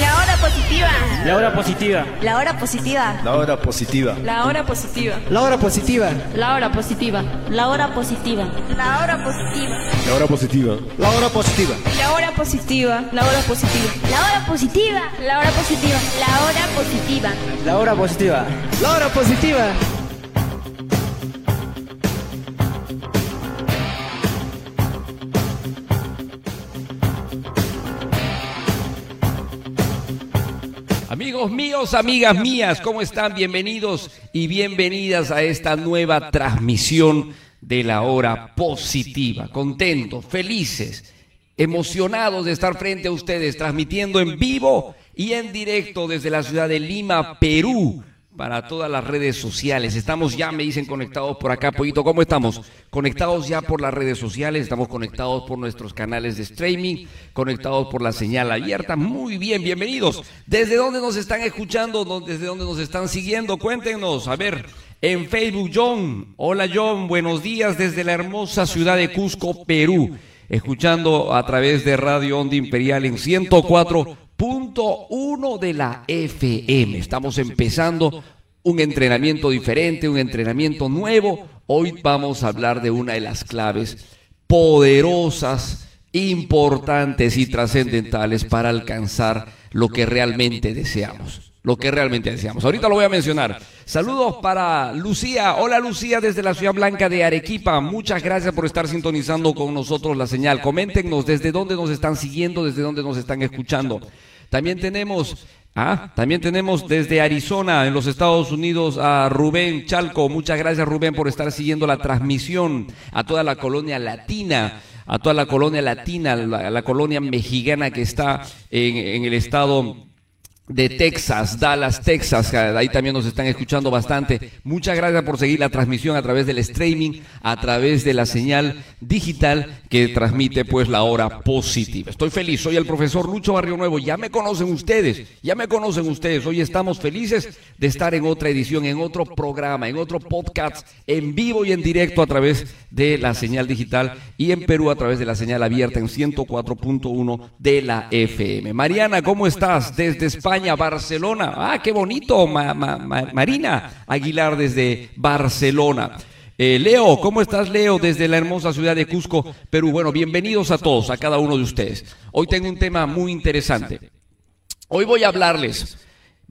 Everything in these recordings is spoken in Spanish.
La hora positiva. La hora positiva. La hora positiva. La hora positiva. La hora positiva. La hora positiva. La hora positiva. La hora positiva. La hora positiva. La hora positiva. La hora positiva. La hora positiva. La hora positiva. La hora positiva. La hora positiva. La hora positiva. La hora positiva. La hora positiva. Amigos míos, amigas mías, ¿cómo están? Bienvenidos y bienvenidas a esta nueva transmisión de la hora positiva. Contentos, felices, emocionados de estar frente a ustedes, transmitiendo en vivo y en directo desde la ciudad de Lima, Perú, para todas las redes sociales. Estamos ya, me dicen, conectados por acá. Pollito, ¿cómo estamos? Conectados ya por las redes sociales, estamos conectados por nuestros canales de streaming, conectados por la señal abierta. Muy bien, bienvenidos. ¿Desde dónde nos están escuchando? ¿Desde dónde nos están siguiendo? Cuéntenos. A ver, en Facebook, John. Hola, John. Buenos días desde la hermosa ciudad de Cusco, Perú. Escuchando a través de Radio Onda Imperial en 104 punto uno de la FM. Estamos empezando un entrenamiento diferente, un entrenamiento nuevo. Hoy vamos a hablar de una de las claves poderosas, importantes y trascendentales para alcanzar lo que realmente deseamos. Lo que realmente deseamos. Ahorita lo voy a mencionar. Saludos para Lucía. Hola Lucía desde la Ciudad Blanca de Arequipa. Muchas gracias por estar sintonizando con nosotros la señal. Coméntenos desde dónde nos están siguiendo, desde dónde nos están escuchando. También tenemos, ah, también tenemos desde Arizona, en los Estados Unidos, a Rubén Chalco. Muchas gracias, Rubén, por estar siguiendo la transmisión a toda la colonia latina a toda la colonia latina, la, la colonia mexicana que está en, en el estado de Texas, Dallas, Texas. Ahí también nos están escuchando bastante. Muchas gracias por seguir la transmisión a través del streaming, a través de la señal digital que transmite pues la hora positiva. Estoy feliz, soy el profesor Lucho Barrio Nuevo. Ya me conocen ustedes, ya me conocen ustedes. Hoy estamos felices de estar en otra edición, en otro programa, en otro podcast, en vivo y en directo a través de la señal digital y en Perú a través de la señal abierta en 104.1 de la FM. Mariana, ¿cómo estás? Desde España. Barcelona. Ah, qué bonito, Ma- Ma- Ma- Marina Aguilar desde Barcelona. Eh, Leo, ¿cómo estás, Leo? Desde la hermosa ciudad de Cusco, Perú. Bueno, bienvenidos a todos, a cada uno de ustedes. Hoy tengo un tema muy interesante. Hoy voy a hablarles.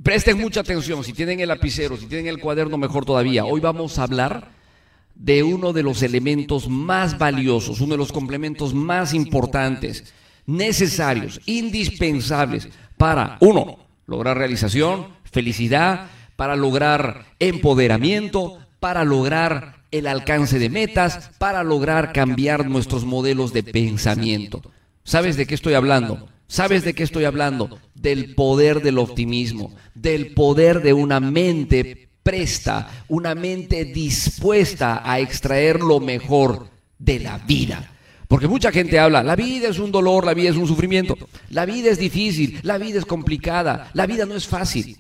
Presten mucha atención, si tienen el lapicero, si tienen el cuaderno, mejor todavía. Hoy vamos a hablar de uno de los elementos más valiosos, uno de los complementos más importantes, necesarios, indispensables para, uno, lograr realización, felicidad, para lograr empoderamiento, para lograr el alcance de metas, para lograr cambiar nuestros modelos de pensamiento. ¿Sabes de qué estoy hablando? ¿Sabes de qué estoy hablando? Del poder del optimismo, del poder de una mente presta, una mente dispuesta a extraer lo mejor de la vida. Porque mucha gente habla, la vida es un dolor, la vida es un sufrimiento, la vida es difícil, la vida es complicada, la vida no es fácil.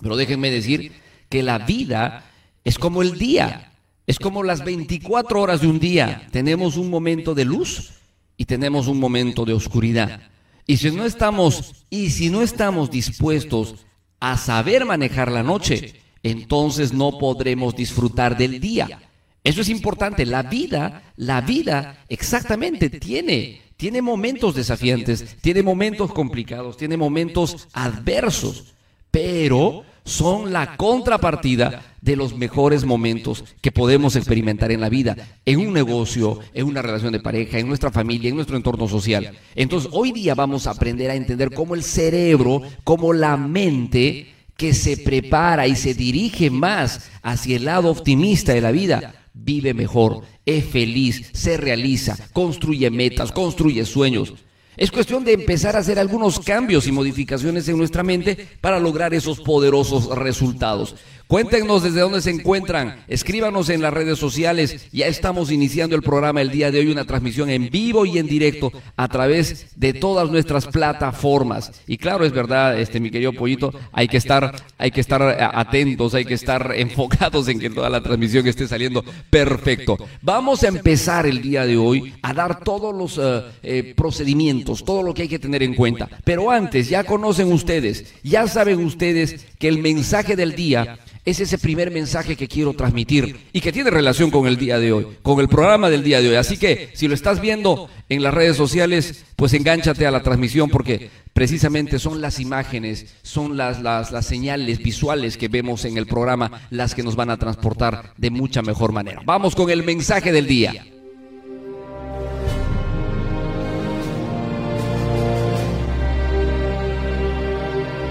Pero déjenme decir que la vida es como el día, es como las 24 horas de un día. Tenemos un momento de luz y tenemos un momento de oscuridad. Y si no estamos y si no estamos dispuestos a saber manejar la noche, entonces no podremos disfrutar del día. Eso es importante. La vida, la vida exactamente tiene, tiene momentos desafiantes, tiene momentos complicados, tiene momentos adversos, pero son la contrapartida de los mejores momentos que podemos experimentar en la vida, en un negocio, en una relación de pareja, en nuestra familia, en nuestro entorno social. Entonces, hoy día vamos a aprender a entender cómo el cerebro, cómo la mente que se prepara y se dirige más hacia el lado optimista de la vida, vive mejor, es feliz, se realiza, construye metas, construye sueños. Es cuestión de empezar a hacer algunos cambios y modificaciones en nuestra mente para lograr esos poderosos resultados. Cuéntenos desde dónde se encuentran, escríbanos en las redes sociales. Ya estamos iniciando el programa el día de hoy, una transmisión en vivo y en directo a través de todas nuestras plataformas. Y claro, es verdad, este mi querido pollito, hay que estar, hay que estar atentos, hay que estar enfocados en que toda la transmisión esté saliendo perfecto. Vamos a empezar el día de hoy a dar todos los eh, eh, procedimientos, todo lo que hay que tener en cuenta. Pero antes, ya conocen ustedes, ya saben ustedes que el mensaje del día es ese primer mensaje que quiero transmitir y que tiene relación con el día de hoy, con el programa del día de hoy. Así que si lo estás viendo en las redes sociales, pues engánchate a la transmisión porque precisamente son las imágenes, son las, las, las señales visuales que vemos en el programa las que nos van a transportar de mucha mejor manera. Vamos con el mensaje del día.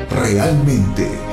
Realmente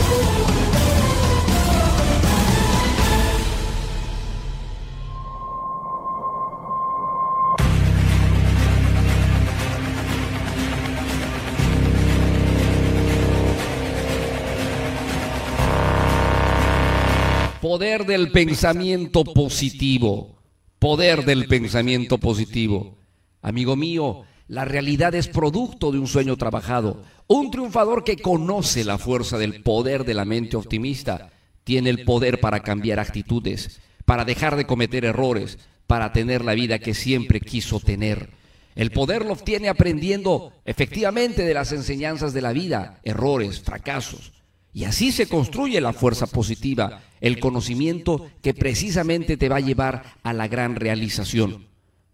Poder del pensamiento positivo. Poder del pensamiento positivo. Amigo mío, la realidad es producto de un sueño trabajado. Un triunfador que conoce la fuerza del poder de la mente optimista tiene el poder para cambiar actitudes, para dejar de cometer errores, para tener la vida que siempre quiso tener. El poder lo obtiene aprendiendo efectivamente de las enseñanzas de la vida, errores, fracasos. Y así se construye la fuerza positiva, el conocimiento que precisamente te va a llevar a la gran realización.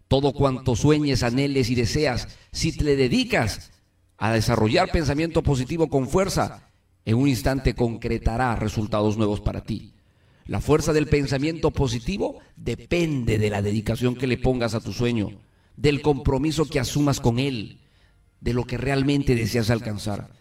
Todo cuanto sueñes, anheles y deseas, si te dedicas a desarrollar pensamiento positivo con fuerza, en un instante concretará resultados nuevos para ti. La fuerza del pensamiento positivo depende de la dedicación que le pongas a tu sueño, del compromiso que asumas con él, de lo que realmente deseas alcanzar.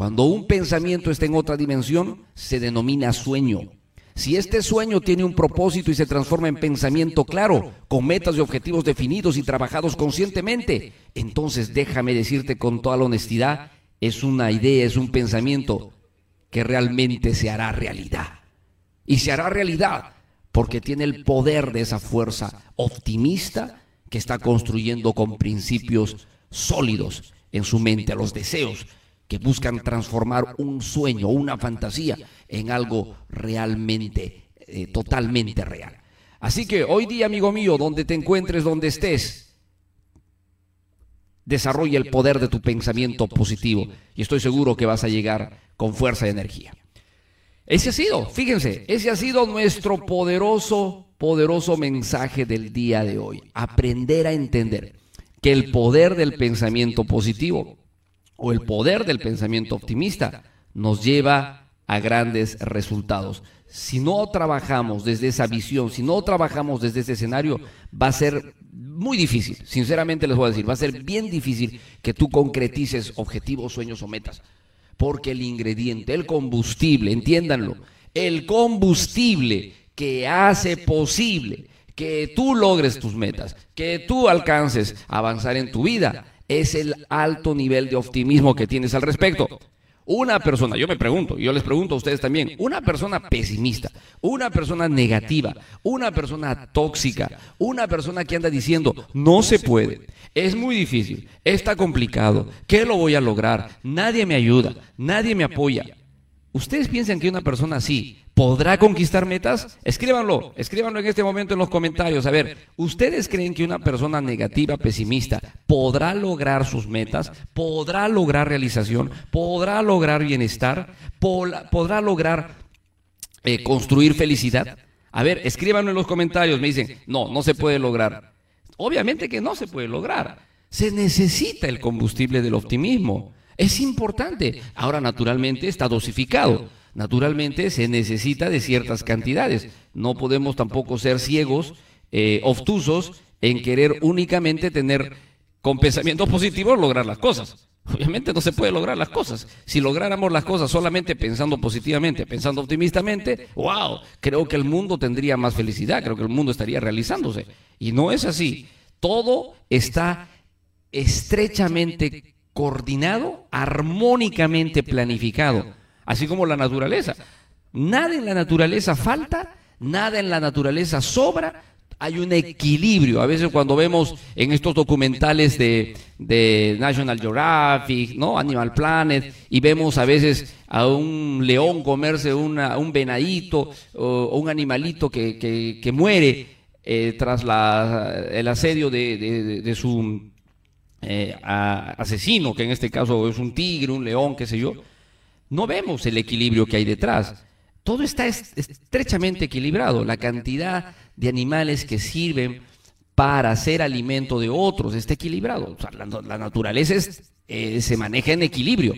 Cuando un pensamiento está en otra dimensión, se denomina sueño. Si este sueño tiene un propósito y se transforma en pensamiento claro, con metas y objetivos definidos y trabajados conscientemente, entonces déjame decirte con toda la honestidad, es una idea, es un pensamiento que realmente se hará realidad. Y se hará realidad porque tiene el poder de esa fuerza optimista que está construyendo con principios sólidos en su mente, los deseos que buscan transformar un sueño, una fantasía, en algo realmente, eh, totalmente real. Así que hoy día, amigo mío, donde te encuentres, donde estés, desarrolla el poder de tu pensamiento positivo y estoy seguro que vas a llegar con fuerza y energía. Ese ha sido, fíjense, ese ha sido nuestro poderoso, poderoso mensaje del día de hoy. Aprender a entender que el poder del pensamiento positivo o el poder del pensamiento optimista nos lleva a grandes resultados. Si no trabajamos desde esa visión, si no trabajamos desde ese escenario, va a ser muy difícil, sinceramente les voy a decir, va a ser bien difícil que tú concretices objetivos, sueños o metas. Porque el ingrediente, el combustible, entiéndanlo, el combustible que hace posible que tú logres tus metas, que tú alcances avanzar en tu vida, es el alto nivel de optimismo que tienes al respecto. Una persona, yo me pregunto, yo les pregunto a ustedes también, una persona pesimista, una persona negativa, una persona tóxica, una persona que anda diciendo, no se puede, es muy difícil, está complicado, ¿qué lo voy a lograr? Nadie me ayuda, nadie me apoya. ¿Ustedes piensan que una persona así podrá conquistar metas? Escríbanlo, escríbanlo en este momento en los comentarios. A ver, ¿ustedes creen que una persona negativa, pesimista, podrá lograr sus metas? ¿Podrá lograr realización? ¿Podrá lograr bienestar? ¿Podrá lograr eh, construir felicidad? A ver, escríbanlo en los comentarios. Me dicen, no, no se puede lograr. Obviamente que no se puede lograr. Se necesita el combustible del optimismo. Es importante. Ahora, naturalmente, está dosificado. Naturalmente, se necesita de ciertas cantidades. No podemos tampoco ser ciegos, eh, obtusos, en querer únicamente tener con pensamientos positivos lograr las cosas. Obviamente no se puede lograr las cosas. Si lográramos las cosas solamente pensando positivamente, pensando optimistamente, wow, creo que el mundo tendría más felicidad, creo que el mundo estaría realizándose. Y no es así. Todo está estrechamente coordinado, armónicamente planificado, así como la naturaleza. Nada en la naturaleza falta, nada en la naturaleza sobra, hay un equilibrio. A veces cuando vemos en estos documentales de, National Geographic, ¿no? Animal Planet, y vemos a veces a un león comerse una, un venadito o, un animalito que, muere eh, tras la, el asedio de su eh, asesino, que en este caso es un tigre, un león, qué sé yo, no vemos el equilibrio que hay detrás. Todo está estrechamente equilibrado. La cantidad de animales que sirven para hacer alimento de otros está equilibrado. la, naturaleza eh, se maneja en equilibrio.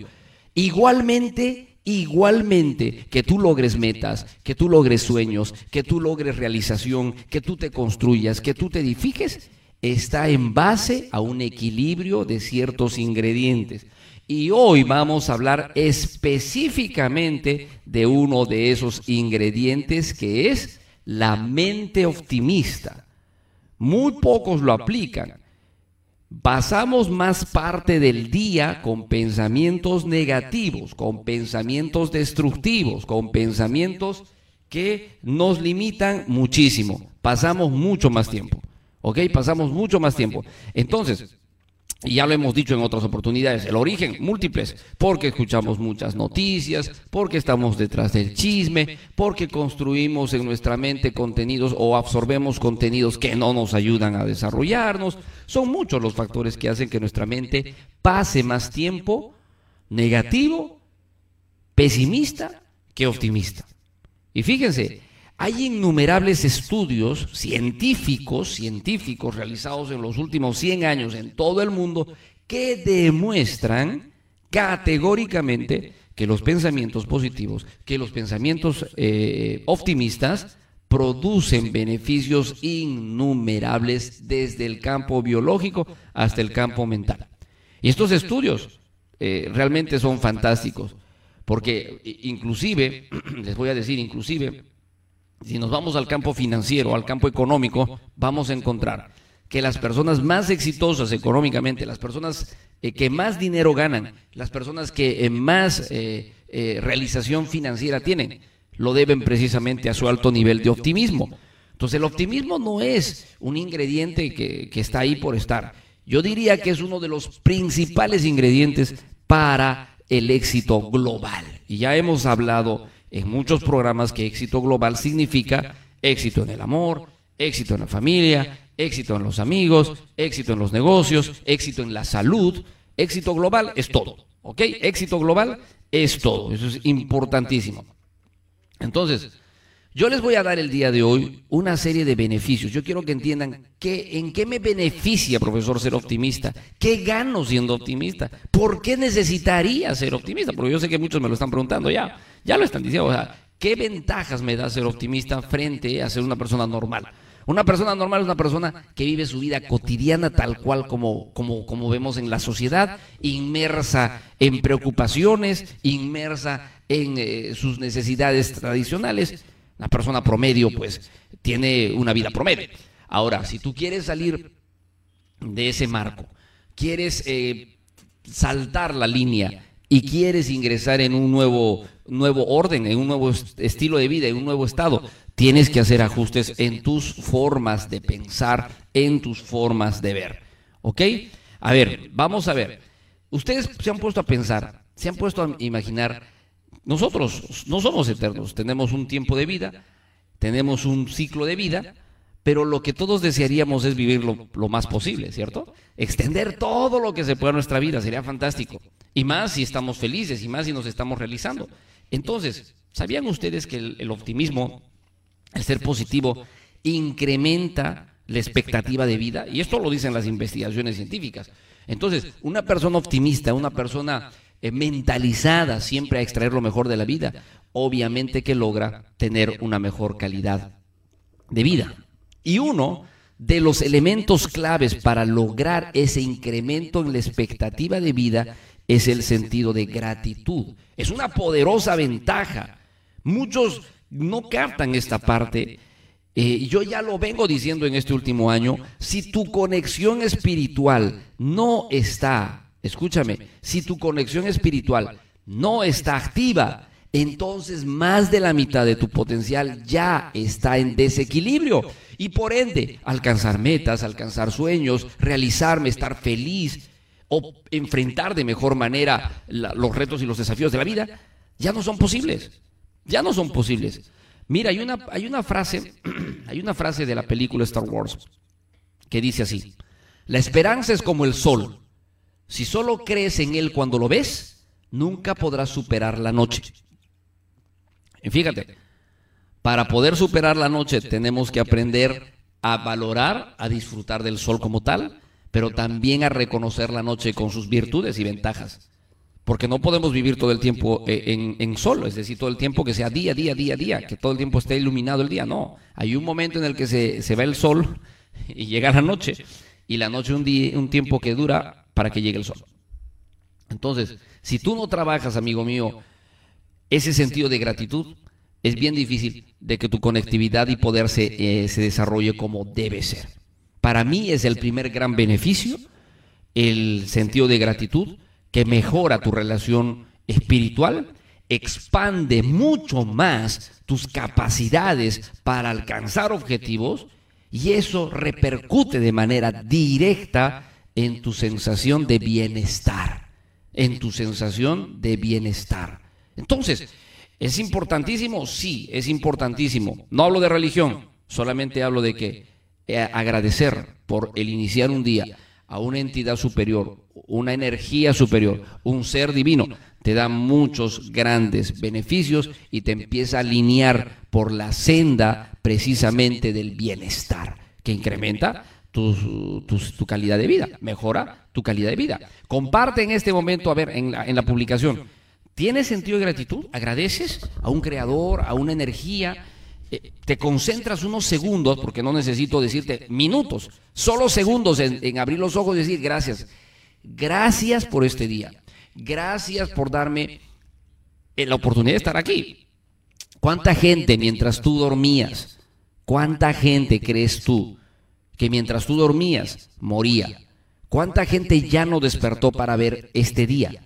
Igualmente, igualmente que tú logres metas, que tú logres sueños, que tú logres realización, que tú te construyas, que tú te edifiques, está en base a un equilibrio de ciertos ingredientes. Y hoy vamos a hablar específicamente de uno de esos ingredientes que es la mente optimista. Muy pocos lo aplican. Pasamos más parte del día con pensamientos negativos, con pensamientos destructivos, con pensamientos que nos limitan muchísimo. Pasamos mucho más tiempo. ¿Ok? Pasamos mucho más tiempo. Entonces, y ya lo hemos dicho en otras oportunidades, el origen múltiples, porque escuchamos muchas noticias, porque estamos detrás del chisme, porque construimos en nuestra mente contenidos o absorbemos contenidos que no nos ayudan a desarrollarnos. Son muchos los factores que hacen que nuestra mente pase más tiempo negativo, pesimista que optimista. Y fíjense, hay innumerables estudios científicos, científicos realizados en los últimos 100 años en todo el mundo que demuestran categóricamente que los pensamientos positivos, que los pensamientos eh, optimistas producen beneficios innumerables desde el campo biológico hasta el campo mental. Y estos estudios eh, realmente son fantásticos, porque inclusive, les voy a decir, inclusive, si nos vamos al campo financiero, al campo económico, vamos a encontrar que las personas más exitosas económicamente, las personas eh, que más dinero ganan, las personas que eh, más eh, realización financiera tienen, lo deben precisamente a su alto nivel de optimismo. Entonces el optimismo no es un ingrediente que, que está ahí por estar. Yo diría que es uno de los principales ingredientes para el éxito global. Y ya hemos hablado en muchos programas que éxito global significa éxito en el amor, éxito en la familia, éxito en los amigos, éxito en los negocios, éxito en la salud. Éxito global es todo, ¿ok? Éxito global es todo, eso es importantísimo. Entonces, yo les voy a dar el día de hoy una serie de beneficios. Yo quiero que entiendan que, en qué me beneficia, profesor, ser optimista. ¿Qué gano siendo optimista? ¿Por qué necesitaría ser optimista? Porque yo sé que muchos me lo están preguntando ya. Ya lo están diciendo. O sea, ¿qué ventajas me da ser optimista frente a ser una persona normal? Una persona normal es una persona que vive su vida cotidiana tal cual como, como, como vemos en la sociedad, inmersa en preocupaciones, inmersa en eh, sus necesidades tradicionales una persona promedio, pues, tiene una vida promedio. Ahora, si tú quieres salir de ese marco, quieres eh, saltar la línea y quieres ingresar en un nuevo, nuevo orden, en un nuevo est- estilo de vida, en un nuevo estado, tienes que hacer ajustes en tus formas de pensar, en tus formas de ver. ¿Ok? A ver, vamos a ver. Ustedes se han puesto a pensar, se han puesto a imaginar, nosotros no somos eternos, tenemos un tiempo de vida, tenemos un ciclo de vida, pero lo que todos desearíamos es vivir lo, lo más posible, ¿cierto? Extender todo lo que se pueda en nuestra vida, sería fantástico. Y más si estamos felices, y más si nos estamos realizando. Entonces, ¿sabían ustedes que el, optimismo, el ser positivo, incrementa la expectativa de vida? Y esto lo dicen las investigaciones científicas. Entonces, una persona optimista, una persona eh, mentalizada siempre a extraer lo mejor de la vida, obviamente que logra tener una mejor calidad de vida. Y uno de los elementos claves para lograr ese incremento en la expectativa de vida es el sentido de gratitud. Es una poderosa ventaja. Muchos no captan esta parte. Eh, yo ya lo vengo diciendo en este último año. Si tu conexión espiritual no está, escúchame, si tu conexión espiritual no está activa, entonces más de la mitad de tu potencial ya está en desequilibrio. Y por ende, alcanzar metas, alcanzar sueños, realizarme, estar feliz o enfrentar de mejor manera los retos y los desafíos de la vida, ya no son posibles. Ya no son posibles. Mira, hay una, hay una frase, hay una frase de la película Star Wars que dice así: La esperanza es como el sol. Si solo crees en él cuando lo ves, nunca podrás superar la noche. Fíjate, para poder superar la noche tenemos que aprender a valorar, a disfrutar del sol como tal, pero también a reconocer la noche con sus virtudes y ventajas. Porque no podemos vivir todo el tiempo eh, en, en sol, es decir, todo el tiempo que sea día, día, día, día, que todo el tiempo esté iluminado el día. No, hay un momento en el que se, se va el sol y llega la noche, y la noche un, día, un tiempo que dura para que llegue el sol. Entonces, si tú no trabajas, amigo mío, ese sentido de gratitud, es bien difícil de que tu conectividad y poder se, eh, se desarrolle como debe ser. Para mí es el primer gran beneficio, el sentido de gratitud, que mejora tu relación espiritual, expande mucho más tus capacidades para alcanzar objetivos y eso repercute de manera directa en tu sensación de bienestar, en tu sensación de bienestar. Entonces, ¿es importantísimo? Sí, es importantísimo. No hablo de religión, solamente hablo de que agradecer por el iniciar un día a una entidad superior, una energía superior, un ser divino, te da muchos grandes beneficios y te empieza a alinear por la senda precisamente del bienestar, que incrementa tu, tu, tu calidad de vida, mejora tu calidad de vida. Comparte en este momento, a ver, en la, en la publicación, ¿tienes sentido de gratitud? ¿Agradeces a un creador, a una energía? Eh, te concentras unos segundos, porque no necesito decirte minutos, solo segundos en, abrir los ojos y decir gracias. Gracias por este día. Gracias por darme eh, la oportunidad de estar aquí. ¿Cuánta gente mientras tú dormías, cuánta gente crees tú que mientras tú dormías moría? ¿Cuánta gente ya no despertó para ver este día?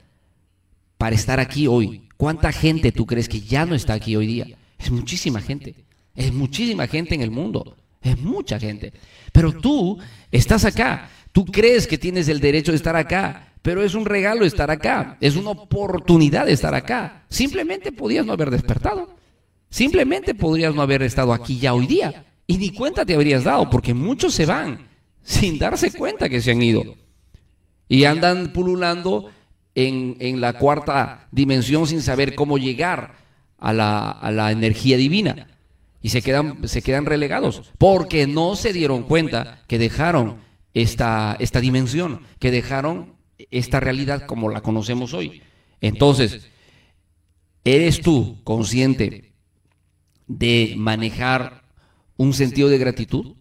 Para estar aquí hoy. ¿Cuánta gente tú crees que ya no está aquí hoy día? Es muchísima gente. Es muchísima gente en el mundo. Es mucha gente. Pero tú estás acá. Tú crees que tienes el derecho de estar acá. Pero es un regalo estar acá. Es una oportunidad de estar acá. Simplemente podías no haber despertado. Simplemente podrías no haber estado aquí ya hoy día. Y ni cuenta te habrías dado, porque muchos se van sin darse cuenta que se han ido. Y andan pululando en, en la cuarta dimensión sin saber cómo llegar a la, a la energía divina. Y se quedan, se quedan relegados, porque no se dieron cuenta que dejaron esta, esta dimensión, que dejaron esta realidad como la conocemos hoy. Entonces, ¿eres tú consciente de manejar un sentido de gratitud?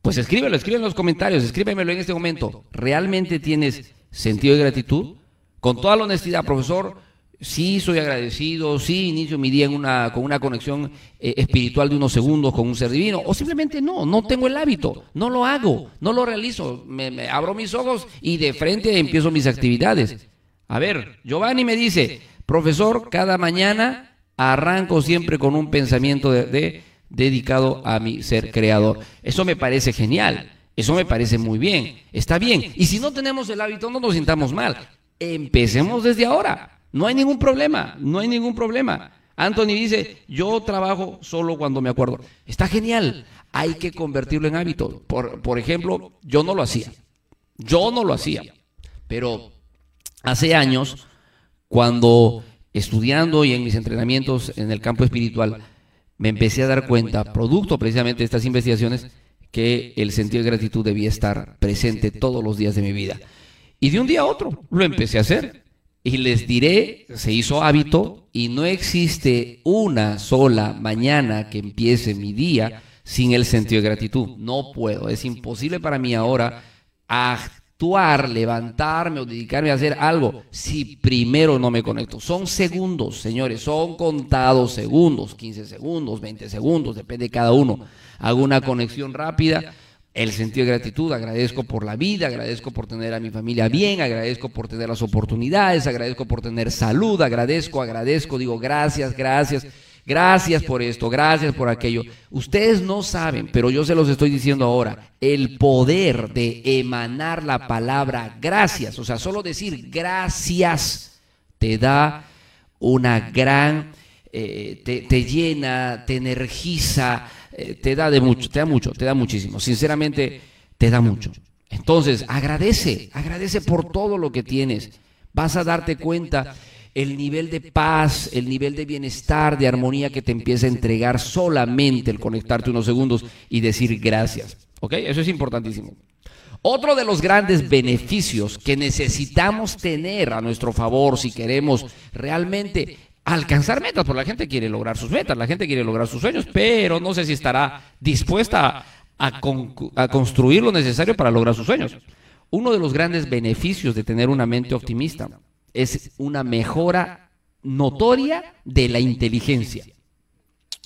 Pues escríbelo, escríbelo en los comentarios, escríbemelo en este momento. ¿Realmente tienes sentido de gratitud? Con toda la honestidad, profesor, sí soy agradecido, sí inicio mi día en una, con una conexión eh, espiritual de unos segundos con un ser divino, o simplemente no, no tengo el hábito, no lo hago, no lo realizo, me, abro mis ojos y de frente empiezo mis actividades. A ver, Giovanni me dice, profesor, cada mañana arranco siempre con un pensamiento de- dedicado a mi ser creador. Eso me parece genial, eso me parece muy bien, está bien. Y si no tenemos el hábito, no nos sintamos mal. Empecemos desde ahora. No hay ningún problema, no hay ningún problema. Anthony dice, yo trabajo solo cuando me acuerdo. Está genial, hay que convertirlo en hábito. Por, por ejemplo, yo no lo hacía. Yo no lo hacía. Pero hace años, cuando estudiando y en mis entrenamientos en el campo espiritual, me empecé a dar cuenta, producto precisamente de estas investigaciones, que el sentido de gratitud debía estar presente todos los días de mi vida. Y de un día a otro lo empecé a hacer. Y les diré, se hizo hábito y no existe una sola mañana que empiece mi día sin el sentido de gratitud. No puedo, es imposible para mí ahora actuar, levantarme o dedicarme a hacer algo si primero no me conecto. Son segundos, señores, son contados segundos, 15 segundos, 20 segundos, depende de cada uno. Hago una conexión rápida el sentido de gratitud, agradezco por la vida, agradezco por tener a mi familia bien, agradezco por tener las oportunidades, agradezco por tener salud, agradezco, agradezco, digo gracias, gracias, gracias por esto, gracias por aquello. Ustedes no saben, pero yo se los estoy diciendo ahora, el poder de emanar la palabra gracias, o sea, solo decir gracias te da una gran, eh, te, te llena, te energiza, eh, te da de mucho, te da mucho, te da muchísimo. Sinceramente, te da mucho. Entonces, agradece, agradece por todo lo que tienes. Vas a darte cuenta el nivel de paz, el nivel de bienestar, de armonía que te empieza a entregar solamente el conectarte unos segundos y decir gracias. ¿Ok? Eso es importantísimo. Otro de los grandes beneficios que necesitamos tener a nuestro favor si queremos realmente alcanzar metas, porque la gente quiere lograr sus metas, la gente quiere lograr sus sueños, pero no sé si estará dispuesta a, con- a construir lo necesario para lograr sus sueños. Uno de los grandes beneficios de tener una mente optimista es una mejora notoria de la inteligencia.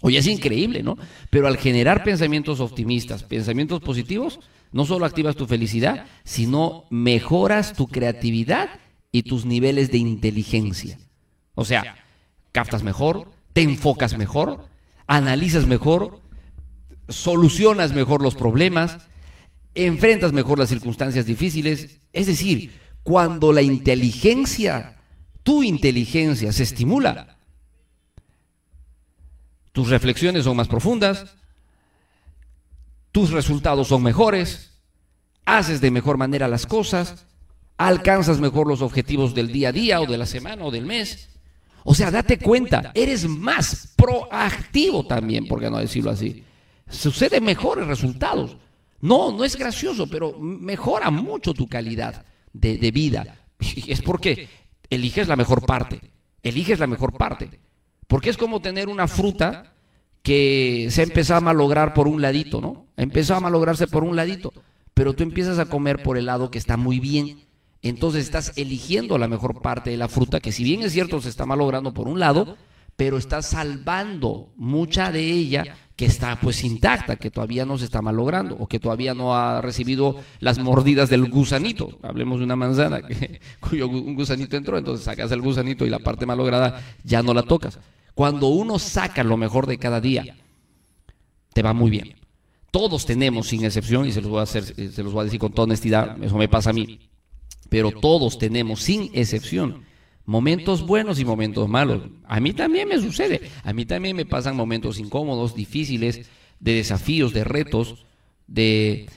Oye, es increíble, ¿no? Pero al generar pensamientos optimistas, pensamientos positivos, no solo activas tu felicidad, sino mejoras tu creatividad y tus niveles de inteligencia. O sea, captas mejor, te enfocas mejor, analizas mejor, solucionas mejor los problemas, enfrentas mejor las circunstancias difíciles. Es decir, cuando la inteligencia, tu inteligencia se estimula, tus reflexiones son más profundas, tus resultados son mejores, haces de mejor manera las cosas, alcanzas mejor los objetivos del día a día o de la semana o del mes. O sea, date cuenta, eres más proactivo también, por qué no decirlo así. Suceden mejores resultados. No, no es gracioso, pero mejora mucho tu calidad de, de vida. Y es porque eliges la mejor parte. Eliges la mejor parte. Porque es como tener una fruta que se ha empezado a malograr por un ladito, ¿no? Ha empezado a malograrse por un ladito. Pero tú empiezas a comer por el lado que está muy bien. Entonces estás eligiendo la mejor parte de la fruta, que si bien es cierto se está malogrando por un lado, pero estás salvando mucha de ella que está pues intacta, que todavía no se está malogrando o que todavía no ha recibido las mordidas del gusanito. Hablemos de una manzana que, cuyo un gusanito entró, entonces sacas el gusanito y la parte malograda ya no la tocas. Cuando uno saca lo mejor de cada día, te va muy bien. Todos tenemos, sin excepción, y se los voy a, hacer, se los voy a decir con toda honestidad, eso me pasa a mí, pero todos tenemos, sin excepción, momentos buenos y momentos malos. A mí también me sucede, a mí también me pasan momentos incómodos, difíciles, de desafíos, de retos, de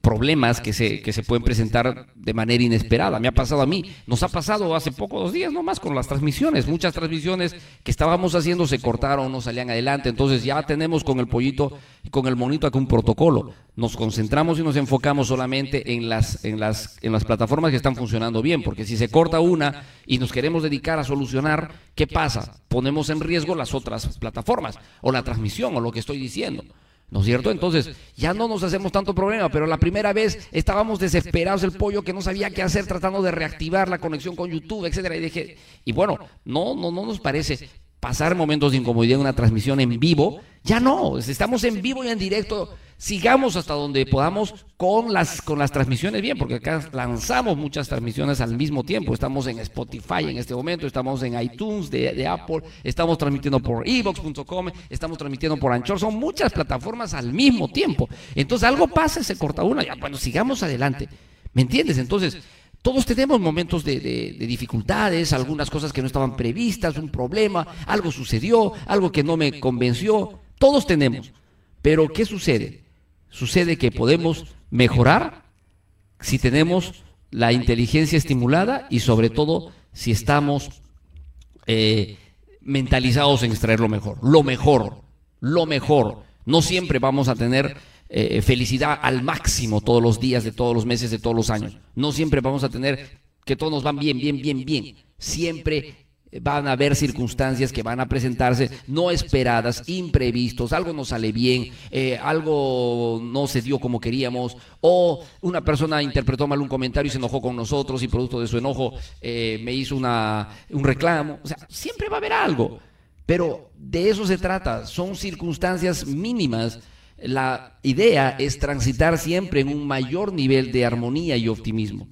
problemas que se, que se pueden presentar de manera inesperada. Me ha pasado a mí, nos ha pasado hace pocos dos días nomás con las transmisiones. Muchas transmisiones que estábamos haciendo se cortaron, no salían adelante. Entonces ya tenemos con el pollito y con el monito acá un protocolo. Nos concentramos y nos enfocamos solamente en las, en las, en las plataformas que están funcionando bien, porque si se corta una y nos queremos dedicar a solucionar, ¿qué pasa? Ponemos en riesgo las otras plataformas o la transmisión o lo que estoy diciendo. ¿No es cierto? Entonces, ya no nos hacemos tanto problema, pero la primera vez estábamos desesperados el pollo que no sabía qué hacer tratando de reactivar la conexión con YouTube, etcétera, y dije, y bueno, no no no nos parece pasar momentos de incomodidad en una transmisión en vivo, ya no, estamos en vivo y en directo sigamos hasta donde podamos con las, con las transmisiones bien, porque acá lanzamos muchas transmisiones al mismo tiempo. Estamos en Spotify en este momento, estamos en iTunes de, Apple, estamos transmitiendo por evox.com, estamos transmitiendo por Anchor, son muchas plataformas al mismo tiempo. Entonces algo pasa, se corta una, ya bueno, sigamos adelante. ¿Me entiendes? Entonces, todos tenemos momentos de, de, dificultades, algunas cosas que no estaban previstas, un problema, algo sucedió, algo que no me convenció. Todos tenemos. Pero ¿qué sucede? Sucede que podemos mejorar si tenemos la inteligencia estimulada y sobre todo si estamos eh, mentalizados en extraer lo mejor. Lo mejor, lo mejor. No siempre vamos a tener eh, felicidad al máximo todos los días, de todos los meses, de todos los años. No siempre vamos a tener que todos nos van bien, bien, bien, bien. Siempre van a haber circunstancias que van a presentarse no esperadas, imprevistos, algo no sale bien, eh, algo no se dio como queríamos, o una persona interpretó mal un comentario y se enojó con nosotros y producto de su enojo eh, me hizo una, un reclamo. O sea, siempre va a haber algo, pero de eso se trata, son circunstancias mínimas. La idea es transitar siempre en un mayor nivel de armonía y optimismo.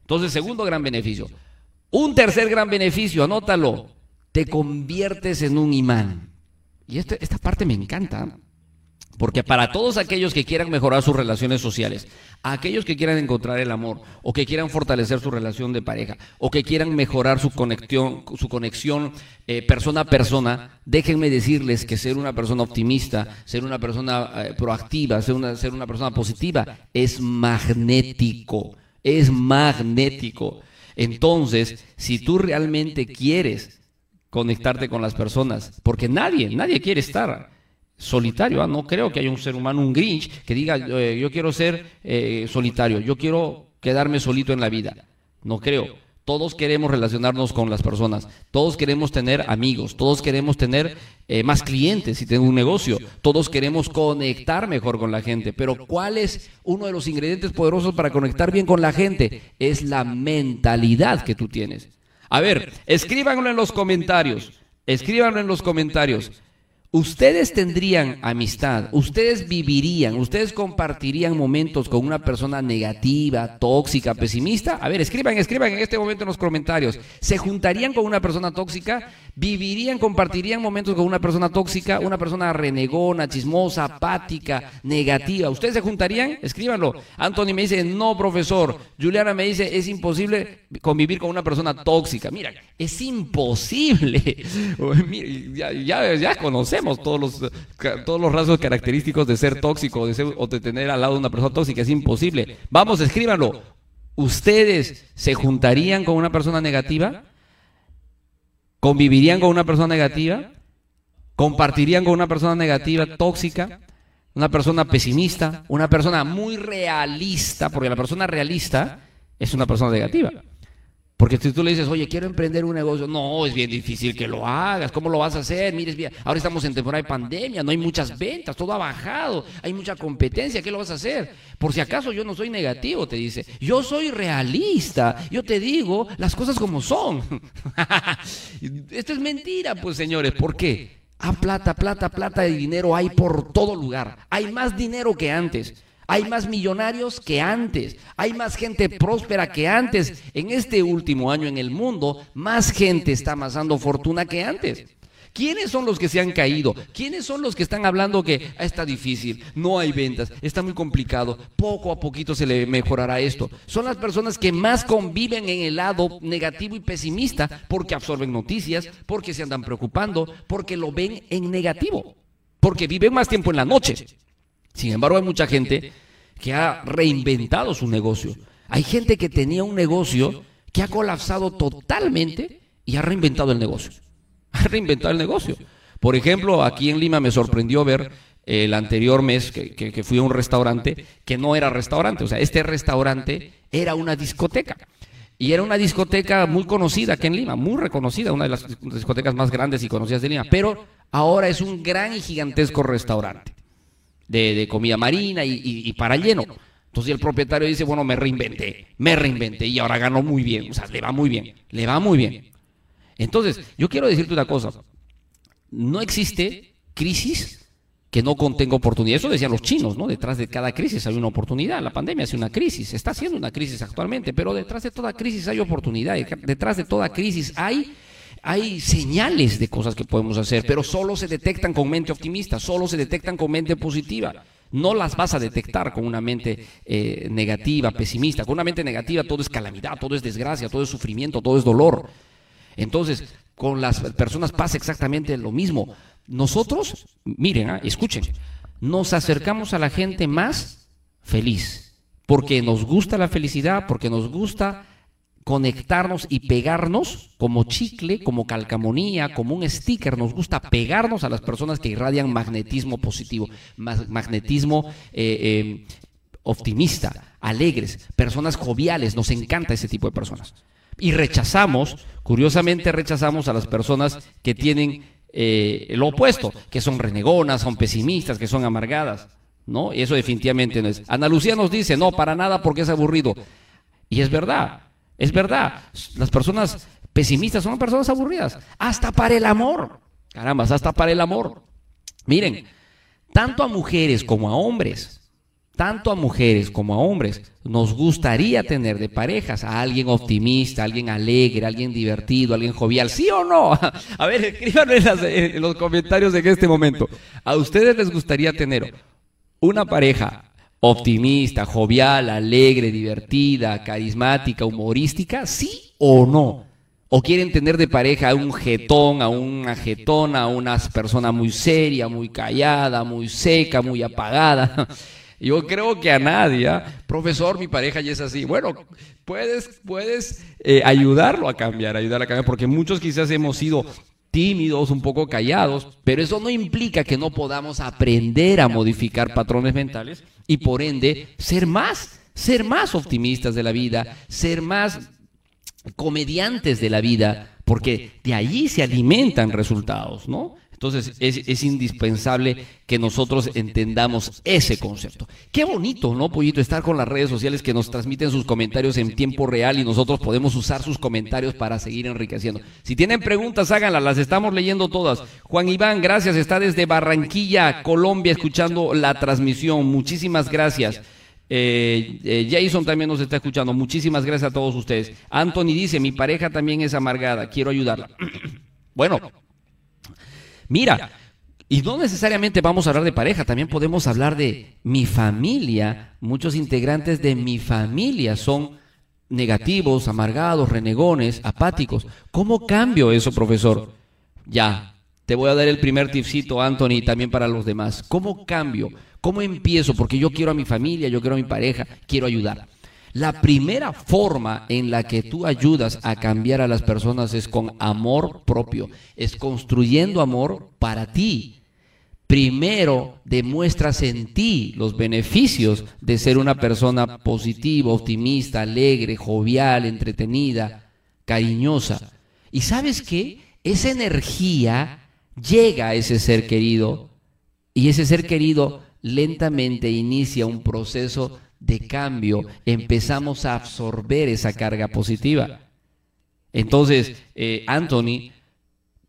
Entonces, segundo gran beneficio, un tercer gran beneficio, anótalo, te conviertes en un imán. Y este, esta parte me encanta, porque para todos aquellos que quieran mejorar sus relaciones sociales, aquellos que quieran encontrar el amor, o que quieran fortalecer su relación de pareja, o que quieran mejorar su conexión, su conexión eh, persona a persona, déjenme decirles que ser una persona optimista, ser una persona eh, proactiva, ser una, ser una persona positiva, es magnético, es magnético. Entonces, si tú realmente quieres conectarte con las personas, porque nadie, nadie quiere estar solitario, ¿ah? no creo que haya un ser humano, un Grinch, que diga, eh, yo quiero ser eh, solitario, yo quiero quedarme solito en la vida. No creo. Todos queremos relacionarnos con las personas, todos queremos tener amigos, todos queremos tener eh, más clientes si tengo un negocio, todos queremos conectar mejor con la gente, pero ¿cuál es uno de los ingredientes poderosos para conectar bien con la gente? Es la mentalidad que tú tienes. A ver, escríbanlo en los comentarios, escríbanlo en los comentarios. Ustedes tendrían amistad, ustedes vivirían, ustedes compartirían momentos con una persona negativa, tóxica, pesimista. A ver, escriban, escriban en este momento en los comentarios. ¿Se juntarían con una persona tóxica? ¿Vivirían, compartirían momentos con una persona tóxica, una persona renegona, chismosa, apática, negativa? ¿Ustedes se juntarían? Escríbanlo. Anthony me dice, no, profesor. Juliana me dice, es imposible convivir con una persona tóxica. Mira, es imposible. ya, ya, ya conocemos todos los, todos los rasgos característicos de ser tóxico de o de tener al lado una persona tóxica. Es imposible. Vamos, escríbanlo. ¿Ustedes se juntarían con una persona negativa? ¿Convivirían con una persona negativa? ¿Compartirían con una persona negativa, tóxica? Una persona pesimista, una persona muy realista, porque la persona realista es una persona negativa. Porque si tú le dices, oye, quiero emprender un negocio, no, es bien difícil que lo hagas, ¿cómo lo vas a hacer? Mires, bien, ahora estamos en temporada de pandemia, no hay muchas ventas, todo ha bajado, hay mucha competencia, ¿qué lo vas a hacer? Por si acaso yo no soy negativo, te dice, yo soy realista, yo te digo las cosas como son. Esto es mentira, pues señores, ¿por qué? Ah, plata, plata, plata y dinero hay por todo lugar, hay más dinero que antes. Hay más millonarios que antes, hay más gente próspera que antes. En este último año en el mundo, más gente está amasando fortuna que antes. ¿Quiénes son los que se han caído? ¿Quiénes son los que están hablando que ah, está difícil, no hay ventas, está muy complicado, poco a poquito se le mejorará esto? Son las personas que más conviven en el lado negativo y pesimista porque absorben noticias, porque se andan preocupando, porque lo ven en negativo, porque viven más tiempo en la noche. Sin embargo, hay mucha gente que ha reinventado su negocio. Hay gente que tenía un negocio que ha colapsado totalmente y ha reinventado el negocio. Ha reinventado el negocio. Por ejemplo, aquí en Lima me sorprendió ver el anterior mes que, fui a un restaurante que no era restaurante. O sea, este restaurante era una discoteca. Y era una discoteca muy conocida aquí en Lima, muy reconocida, una de las discotecas más grandes y conocidas de Lima. Pero ahora es un gran y gigantesco restaurante. De, comida marina y, y- para lleno. Entonces el propietario dice, bueno, me reinventé, me reinventé y ahora ganó muy bien, o sea, le va muy bien, le va muy bien. Entonces, yo quiero decirte una cosa, no existe crisis que no contenga oportunidad. Eso decían los chinos, ¿no? Detrás de cada crisis hay una oportunidad. La pandemia es una crisis, está siendo una crisis actualmente, pero detrás de toda crisis hay oportunidad. Detrás de toda crisis hay, hay señales de cosas que podemos hacer, pero solo se detectan con mente optimista, solo se detectan con mente positiva. No las vas a detectar con una mente eh, negativa, pesimista. Con una mente negativa todo es calamidad, todo es desgracia, todo es sufrimiento, todo es dolor. Entonces, con las personas pasa exactamente lo mismo. Nosotros, miren, ah, escuchen, nos acercamos a la gente más feliz, porque nos gusta la felicidad, porque nos gusta conectarnos y pegarnos como chicle, como calcamonía, como un sticker. Nos gusta pegarnos a las personas que irradian magnetismo positivo, ma- magnetismo eh, eh, optimista, alegres, personas joviales. Nos encanta ese tipo de personas. Y rechazamos, curiosamente rechazamos a las personas que tienen eh, lo opuesto, que son renegonas, son pesimistas, que son amargadas. ¿No? Y eso definitivamente no es. Ana Lucía nos dice, no, para nada porque es aburrido. Y es verdad, es verdad. Las personas pesimistas son personas aburridas. Hasta para el amor. Caramba, hasta para el amor. Miren, tanto a mujeres como a hombres, tanto a mujeres como a hombres, nos gustaría tener de parejas a alguien optimista, alguien alegre, alguien divertido, alguien jovial, ¿sí o no? A ver, las- en los comentarios en este momento. ¿A ustedes les gustaría tener una pareja optimista, jovial, alegre, divertida, carismática, humorística, sí o no? ¿O quieren tener de pareja a un jetón, a una jetona, a una persona muy seria, muy callada, muy seca, muy apagada? Yo creo que a nadie, ¿ah? profesor, mi pareja ya es así. Bueno, puedes, puedes eh, ayudarlo a cambiar, ayudarlo a cambiar, porque muchos quizás hemos sido tímidos, un poco callados, pero eso no implica que no podamos aprender a modificar patrones mentales y por ende ser más, ser más optimistas de la vida, ser más comediantes de la vida, porque de allí se alimentan resultados, ¿no? Entonces es, indispensable que nosotros entendamos ese concepto. Qué bonito, ¿no, Pollito? Estar con las redes sociales que nos transmiten sus comentarios en tiempo real y nosotros podemos usar sus comentarios para seguir enriqueciendo. Si tienen preguntas, háganlas, las estamos leyendo todas. Juan Iván, gracias, está desde Barranquilla, Colombia, escuchando la transmisión. Muchísimas gracias. Eh, eh, Jason también nos está escuchando. Muchísimas gracias a todos ustedes. Anthony dice, mi pareja también es amargada, quiero ayudarla. bueno, mira, y no necesariamente vamos a hablar de pareja, también podemos hablar de mi familia. Muchos integrantes de mi familia son negativos, amargados, renegones, apáticos. ¿Cómo cambio eso, profesor? Ya, te voy a dar el primer tipcito, Anthony, también para los demás. ¿Cómo cambio? ¿Cómo empiezo? Porque yo quiero a mi familia, yo quiero a mi pareja, quiero ayudar. La primera forma en la que tú ayudas a cambiar a las personas es con amor propio, es construyendo amor para ti. Primero demuestras en ti los beneficios de ser una persona positiva, optimista, alegre, jovial, entretenida, cariñosa. ¿Y sabes qué? Esa energía llega a ese ser querido y ese ser querido lentamente inicia un proceso de cambio. Empezamos a absorber esa carga positiva. Entonces, eh, Anthony,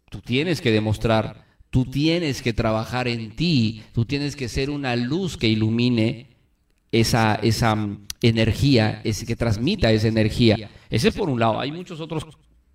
tú tienes que demostrar, tú tienes que trabajar en ti, tú tienes que ser una luz que ilumine esa, esa mm, energía, ese, que transmita esa energía. Ese es por un lado. Hay muchos otros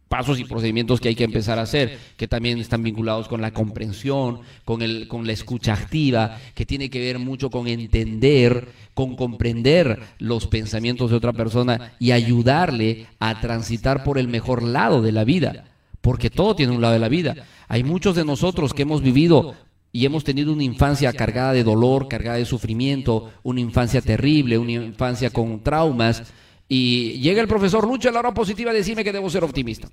pasos y procedimientos que hay que empezar a hacer, que también están vinculados con la comprensión, con, el, con la escucha activa, que tiene que ver mucho con entender, con comprender los pensamientos de otra persona y ayudarle a transitar por el mejor lado de la vida, porque todo tiene un lado de la vida. Hay muchos de nosotros que hemos vivido y hemos tenido una infancia cargada de dolor, cargada de sufrimiento, una infancia terrible, una infancia con traumas, y llega el profesor Lucho a la hora positiva a decirme que debo ser optimista.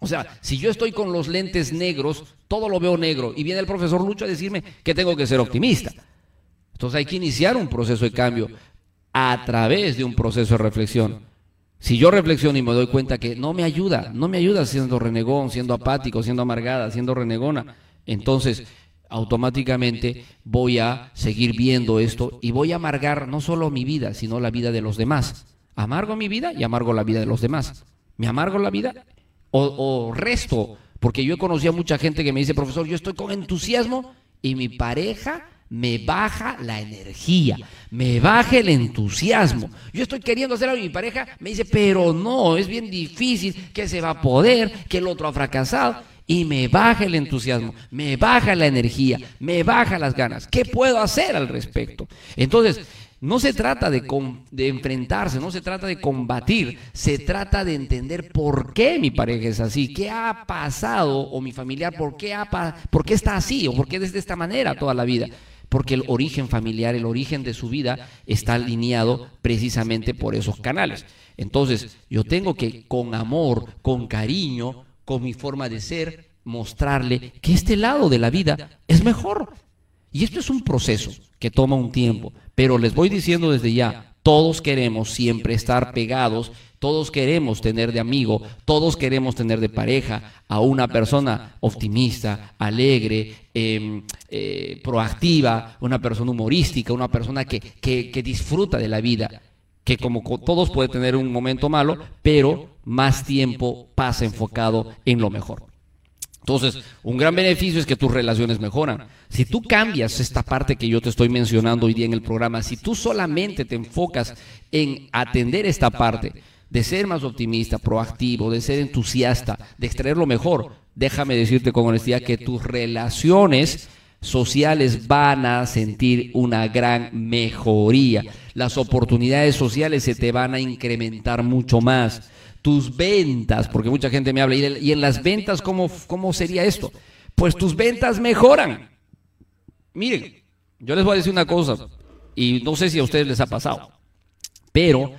O sea, si yo estoy con los lentes negros, todo lo veo negro, y viene el profesor Lucho a decirme que tengo que ser optimista. Entonces hay que iniciar un proceso de cambio a través de un proceso de reflexión. Si yo reflexiono y me doy cuenta que no me ayuda, no me ayuda siendo renegón, siendo apático, siendo amargada, siendo renegona, entonces automáticamente voy a seguir viendo esto y voy a amargar no solo mi vida, sino la vida de los demás. Amargo mi vida y amargo la vida de los demás. ¿Me amargo la vida o, resto? Porque yo he conocido a mucha gente que me dice, profesor, yo estoy con entusiasmo y mi pareja me baja la energía, me baja el entusiasmo. Yo estoy queriendo hacer algo y mi pareja me dice, pero no, es bien difícil, que se va a poder, que el otro ha fracasado. Y me baja el entusiasmo, me baja la energía, me baja las ganas. ¿Qué puedo hacer al respecto? Entonces, no se trata de, de enfrentarse, no se trata de combatir, se trata de entender por qué mi pareja es así, qué ha pasado o mi familiar, por qué, ha por qué está así o por qué es de esta manera toda la vida. Porque el origen familiar, el origen de su vida está alineado precisamente por esos canales. Entonces, yo tengo que con amor, con cariño, con mi forma de ser, mostrarle que este lado de la vida es mejor. Y esto es un proceso que toma un tiempo, pero les voy diciendo desde ya, todos queremos siempre estar pegados, todos queremos tener de amigo, todos queremos tener de pareja a una persona optimista, alegre, eh, eh, proactiva, una persona humorística, una persona que, que, que disfruta de la vida, que como co- todos puede tener un momento malo, pero más tiempo pasa enfocado en lo mejor. Entonces, un gran beneficio es que tus relaciones mejoran. Si tú cambias esta parte que yo te estoy mencionando hoy día en el programa, si tú solamente te enfocas en atender esta parte, de ser más optimista, proactivo, de ser entusiasta, de extraer lo mejor, déjame decirte con honestidad que tus relaciones sociales van a sentir una gran mejoría. Las oportunidades sociales se te van a incrementar mucho más. Tus ventas, porque mucha gente me habla, ¿y en- y en las ventas cómo, cómo sería esto? Pues tus ventas mejoran. Miren, yo les voy a decir una cosa, y no sé si a ustedes les ha pasado, pero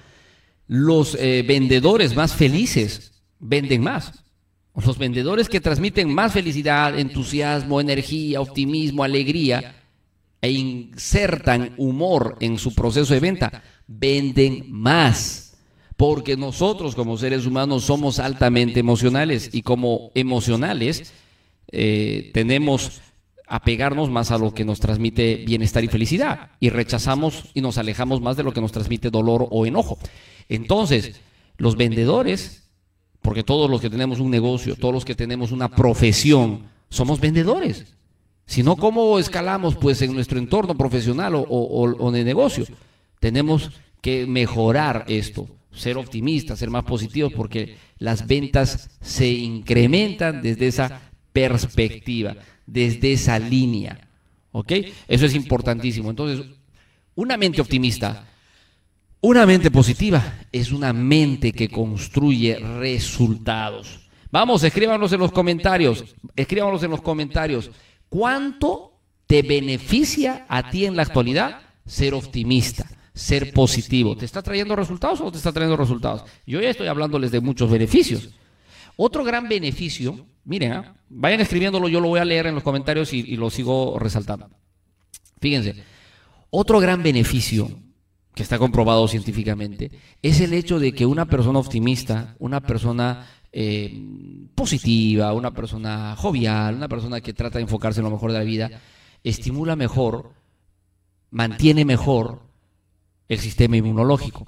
los eh, vendedores más felices venden más. Los vendedores que transmiten más felicidad, entusiasmo, energía, optimismo, alegría e insertan humor en su proceso de venta, venden más. Porque nosotros como seres humanos somos altamente emocionales y como emocionales eh, tenemos apegarnos más a lo que nos transmite bienestar y felicidad y rechazamos y nos alejamos más de lo que nos transmite dolor o enojo. Entonces, los vendedores, porque todos los que tenemos un negocio, todos los que tenemos una profesión, somos vendedores. Si no, ¿cómo escalamos pues en nuestro entorno profesional o, o- o de negocio? Tenemos que mejorar esto, ser optimistas, ser más positivos, porque las ventas se incrementan desde esa perspectiva, desde esa línea. ¿Ok? Eso es importantísimo. Entonces, una mente optimista, una mente positiva, es una mente que construye resultados. Vamos, escríbanos en los comentarios, escríbanos en los comentarios, ¿cuánto te beneficia a ti en la actualidad ser optimista? Ser positivo. ¿Te está trayendo resultados o no te está trayendo resultados? Yo ya estoy hablándoles de muchos beneficios. Otro gran beneficio, miren, vayan escribiéndolo, yo lo voy a leer en los comentarios y, y lo sigo resaltando. Fíjense, otro gran beneficio que está comprobado científicamente es el hecho de que una persona optimista, una persona eh, positiva, una persona jovial, una persona que trata de enfocarse en lo mejor de la vida, estimula mejor, mantiene mejor el sistema inmunológico.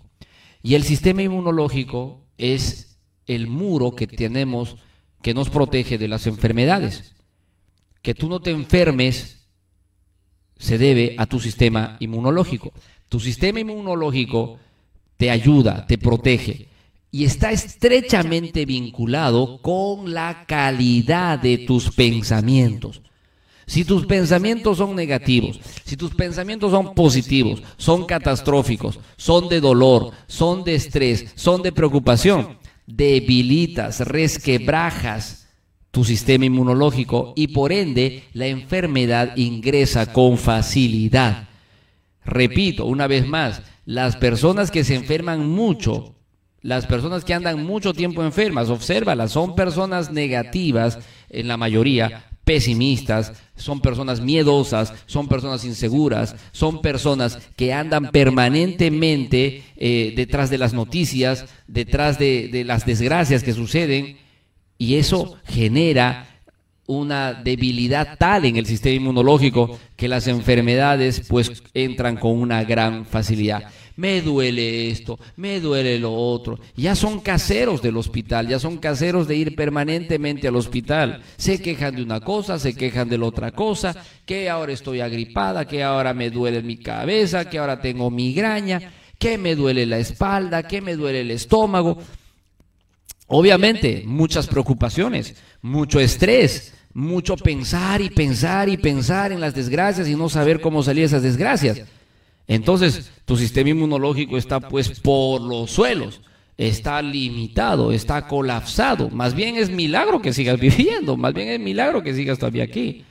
Y el sistema inmunológico es el muro que tenemos que nos protege de las enfermedades. Que tú no te enfermes se debe a tu sistema inmunológico. Tu sistema inmunológico te ayuda, te protege y está estrechamente vinculado con la calidad de tus pensamientos. Si tus pensamientos son negativos, si tus pensamientos son positivos, son catastróficos, son de dolor, son de estrés, son de preocupación, debilitas, resquebrajas tu sistema inmunológico y por ende la enfermedad ingresa con facilidad. Repito, una vez más, las personas que se enferman mucho, las personas que andan mucho tiempo enfermas, obsérvalas, son personas negativas en la mayoría, pesimistas, son personas miedosas, son personas inseguras, son personas que andan permanentemente eh, detrás de las noticias, detrás de, de las desgracias que suceden, y eso genera una debilidad tal en el sistema inmunológico que las enfermedades pues entran con una gran facilidad. Me duele esto, me duele lo otro. Ya son caseros del hospital, ya son caseros de ir permanentemente al hospital. Se quejan de una cosa, se quejan de la otra cosa, que ahora estoy agripada, que ahora me duele mi cabeza, que ahora tengo migraña, que me duele la espalda, que me duele el estómago. Obviamente, muchas preocupaciones, mucho estrés, mucho pensar y pensar y pensar en las desgracias y no saber cómo salir de esas desgracias. Entonces, tu sistema inmunológico está pues por los suelos, está limitado, está colapsado. Más bien es milagro que sigas viviendo, más bien es milagro que sigas todavía aquí.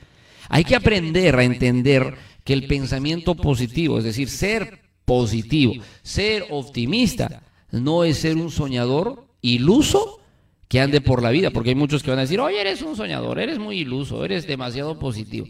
Hay que aprender a entender que el pensamiento positivo, es decir, ser positivo, ser optimista, no es ser un soñador iluso que ande por la vida, porque hay muchos que van a decir, oye, eres un soñador, eres muy iluso, eres demasiado positivo.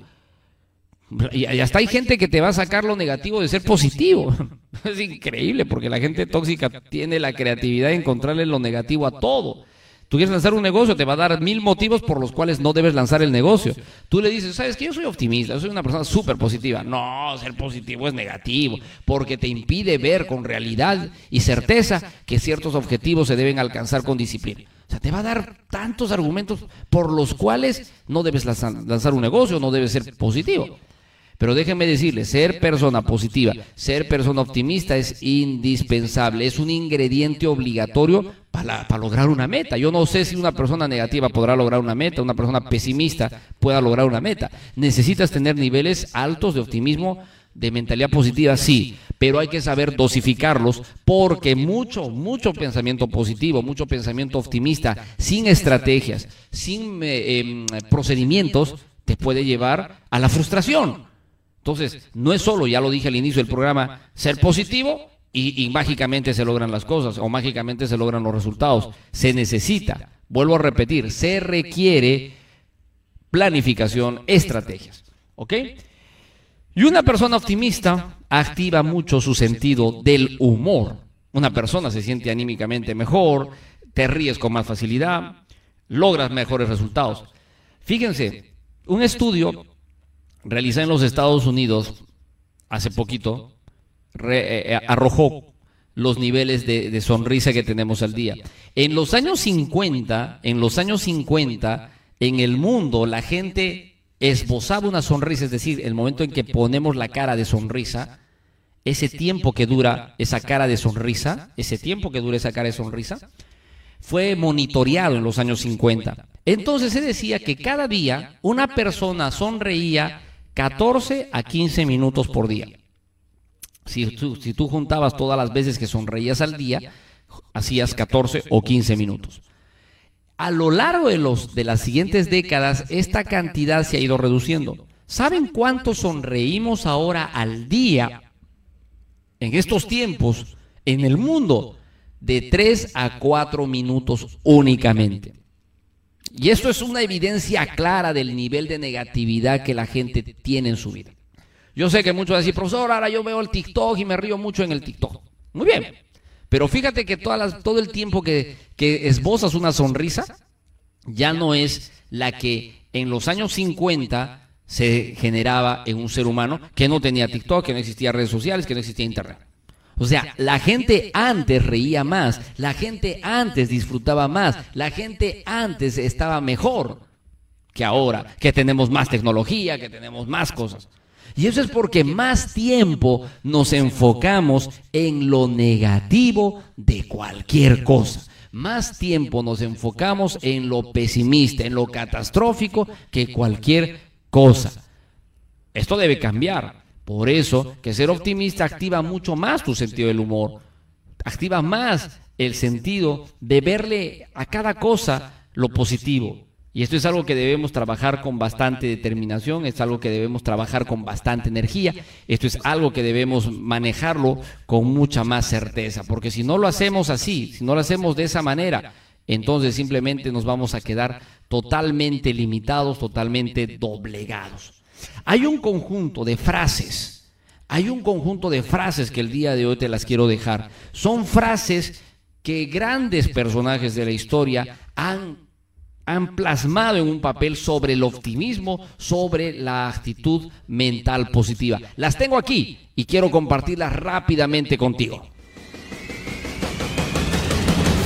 Y hasta hay gente que te va a sacar lo negativo de ser positivo. Es increíble, porque la gente tóxica tiene la creatividad de encontrarle lo negativo a todo. Tú quieres lanzar un negocio, te va a dar mil motivos por los cuales no debes lanzar el negocio. Tú le dices, sabes que yo soy optimista, soy una persona súper positiva. No, ser positivo es negativo, porque te impide ver con realidad y certeza que ciertos objetivos se deben alcanzar con disciplina. O sea, te va a dar tantos argumentos por los cuales no debes lanzar un negocio, no debes ser positivo. Pero déjenme decirles, ser persona positiva, ser persona optimista es indispensable, es un ingrediente obligatorio para, lograr una meta. Yo no sé si una persona negativa podrá lograr una meta, una persona pesimista pueda lograr una meta. Necesitas tener niveles altos de optimismo, de mentalidad positiva, sí, pero hay que saber dosificarlos porque mucho, mucho pensamiento positivo, mucho pensamiento optimista, sin estrategias, sin eh, em, procedimientos, te puede llevar a la frustración. Entonces, no es solo, ya lo dije al inicio del programa, ser positivo y, mágicamente se logran las cosas o mágicamente se logran los resultados. Se necesita, vuelvo a repetir, se requiere planificación, estrategias. ¿Ok? Y una persona optimista activa mucho su sentido del humor. Una persona se siente anímicamente mejor, te ríes con más facilidad, logras mejores resultados. Fíjense, un estudio realizada en los Estados Unidos hace poquito, eh, eh, arrojó los niveles de, sonrisa que tenemos al día. En los años 50, en los años 50, en el mundo la gente esbozaba una sonrisa, es decir, el momento en que ponemos la cara de sonrisa, ese tiempo que dura esa cara de sonrisa, ese tiempo que dura esa cara de sonrisa, fue monitoreado en los años 50. Entonces se decía que cada día una persona sonreía 14 a 15 minutos por día. Si tú, juntabas todas las veces que sonreías al día, hacías 14 o 15 minutos. A lo largo de, los, de las siguientes décadas, esta cantidad se ha ido reduciendo. ¿Saben cuánto sonreímos ahora al día en estos tiempos en el mundo? De 3 a 4 minutos únicamente. Y esto es una evidencia clara del nivel de negatividad que la gente tiene en su vida. Yo sé que muchos van a decir, profesor, ahora yo veo el TikTok y me río mucho en el TikTok. Muy bien. Pero fíjate que todo el tiempo que, que esbozas una sonrisa, ya no es la que en los años 50 se generaba en un ser humano que no tenía TikTok, que no existía redes sociales, que no existía Internet. O sea, la gente antes reía más, la gente antes disfrutaba más, la gente antes estaba mejor que ahora, que tenemos más tecnología, que tenemos más cosas. Y eso es porque más tiempo nos enfocamos en lo negativo de cualquier cosa. Más tiempo nos enfocamos en lo pesimista, en lo catastrófico que cualquier cosa. Esto debe cambiar. Por eso que ser optimista activa mucho más tu sentido del humor, activa más el sentido de verle a cada cosa lo positivo. Y esto es algo que debemos trabajar con bastante determinación, es algo que debemos trabajar con bastante energía, esto es algo que debemos manejarlo con mucha más certeza, porque si no lo hacemos así, si no lo hacemos de esa manera, entonces simplemente nos vamos a quedar totalmente limitados, totalmente doblegados. Hay un conjunto de frases, hay un conjunto de frases que el día de hoy te las quiero dejar. Son frases que grandes personajes de la historia han han plasmado en un papel sobre el optimismo, sobre la actitud mental positiva. Las tengo aquí y quiero compartirlas rápidamente contigo.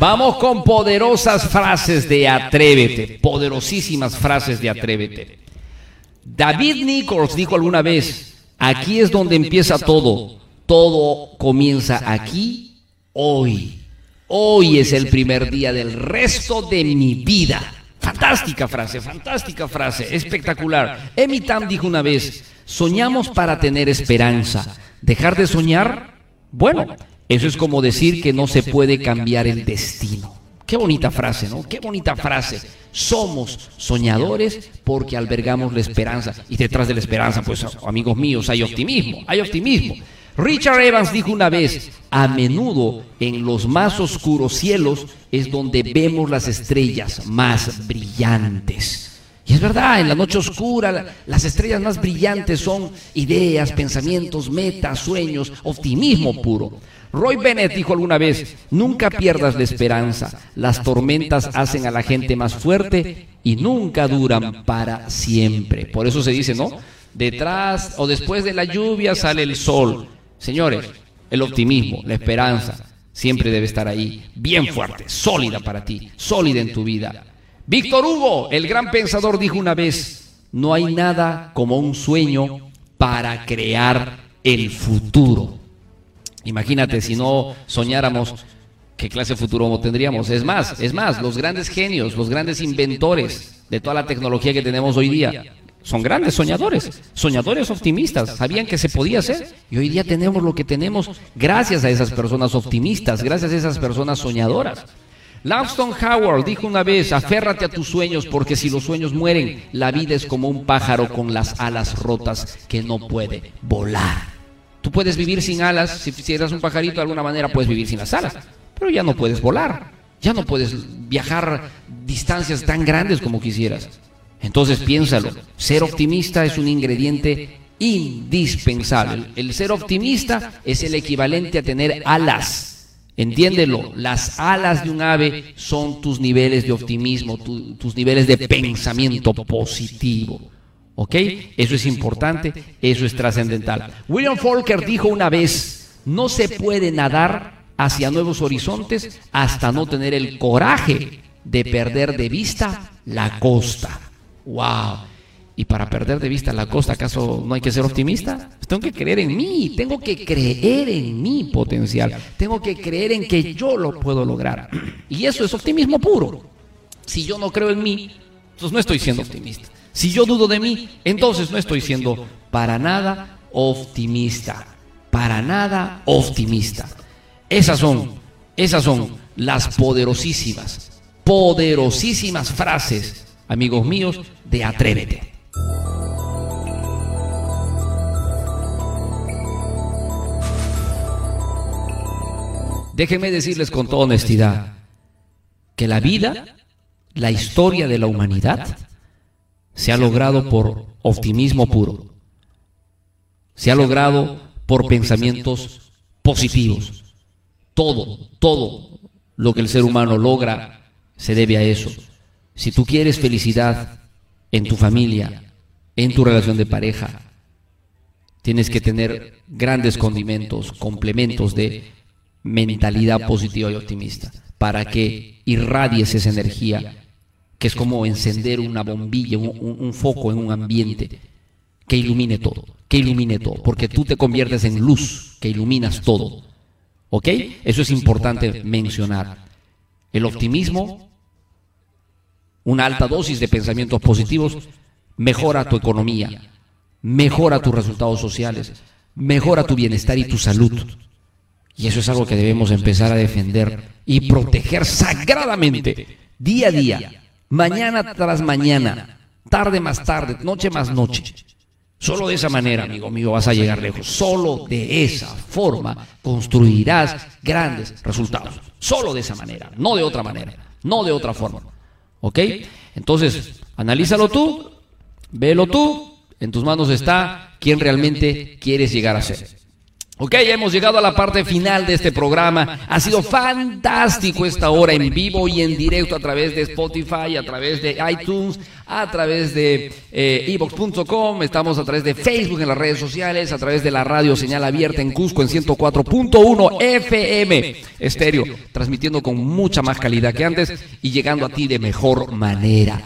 Vamos con poderosas frases de Atrévete, poderosísimas frases de Atrévete. David Nichols dijo alguna vez, aquí es donde empieza todo, todo comienza aquí, hoy. Hoy es el primer día del resto de mi vida. Fantástica frase, fantástica frase, espectacular. Amy Tam dijo una vez, soñamos para tener esperanza. ¿Dejar de soñar? Bueno, eso es como decir que no se puede cambiar el destino. Qué bonita frase, ¿no? Qué bonita frase. Somos soñadores porque albergamos la esperanza. Y detrás de la esperanza, pues amigos míos, hay optimismo, hay optimismo. Richard Evans dijo una vez, a menudo en los más oscuros cielos es donde vemos las estrellas más brillantes. Y es verdad, en la noche oscura las estrellas más brillantes son ideas, pensamientos, metas, sueños, optimismo puro. Roy Bennett dijo alguna vez, nunca pierdas la esperanza, las tormentas hacen a la gente más fuerte y nunca duran para siempre. Por eso se dice, ¿no? Detrás o después de la lluvia sale el sol. Señores, el optimismo, la esperanza, siempre debe estar ahí, bien fuerte, sólida para ti, sólida en tu vida. Víctor Hugo, el gran pensador, dijo una vez, no hay nada como un sueño para crear el futuro. Imagínate si no soñáramos qué clase de futuro tendríamos. Es más, es más, los grandes genios, los grandes inventores de toda la tecnología que tenemos hoy día, son grandes soñadores, soñadores optimistas, sabían que se podía hacer y hoy día tenemos lo que tenemos gracias a esas personas optimistas, gracias a esas personas soñadoras. Langston Howard dijo una vez, aférrate a tus sueños porque si los sueños mueren, la vida es como un pájaro con las alas rotas que no puede volar. Tú puedes vivir sin alas, si, eres un pajarito de alguna manera puedes vivir sin las alas, pero ya no puedes volar, ya no puedes viajar distancias tan grandes como quisieras. Entonces piénsalo, ser optimista es un ingrediente indispensable. El ser optimista es el equivalente a tener alas. Entiéndelo, las alas de un ave son tus niveles de optimismo, tus niveles de pensamiento positivo. ¿Ok? Eso es importante, eso es trascendental. William Folker dijo una vez, no se puede nadar hacia nuevos horizontes hasta no tener el coraje de perder de vista la costa. ¡Wow! Y para perder de vista la costa, ¿acaso no hay que ser optimista? Tengo que creer en mí, tengo que creer en mi potencial, tengo que creer en que yo lo puedo lograr. Y eso es optimismo puro. Si yo no creo en mí, entonces no estoy siendo optimista. Si yo dudo de mí, entonces no estoy siendo para nada optimista. Para nada optimista. Esas son, esas son las poderosísimas, poderosísimas frases, amigos míos, de Atrévete. Déjenme decirles con toda honestidad que la vida, la historia de la humanidad, se ha logrado por optimismo puro. Se ha logrado por pensamientos positivos. Todo, todo lo que el ser humano logra se debe a eso. Si tú quieres felicidad en tu familia, en tu relación de pareja, tienes que tener grandes condimentos, complementos de mentalidad positiva y optimista para que irradies esa energía que es como encender una bombilla, un, foco en un ambiente que ilumine todo, que ilumine todo, porque tú te conviertes en luz, que iluminas todo. ¿Ok? Eso es importante mencionar. El optimismo, una alta dosis de pensamientos positivos, mejora tu economía, mejora tus resultados sociales, mejora tu bienestar y tu salud. Y eso es algo que debemos empezar a defender y proteger sagradamente, día a día, Mañana tras mañana, tarde más tarde, noche más noche. Solo de esa manera, amigo mío, vas a llegar lejos. Solo de esa forma construirás grandes resultados. Solo de esa manera, no de otra manera, no de otra forma. ¿Ok? Entonces, analízalo tú, velo tú, en tus manos está quién realmente quieres llegar a ser. Ok, hemos llegado a la parte final de este programa. Ha sido fantástico esta hora en vivo y en directo a través de Spotify, a través de iTunes, a través de eh, evox.com, estamos a través de Facebook en las redes sociales, a través de la radio señal abierta en Cusco en 104.1 FM estéreo, transmitiendo con mucha más calidad que antes y llegando a ti de mejor manera.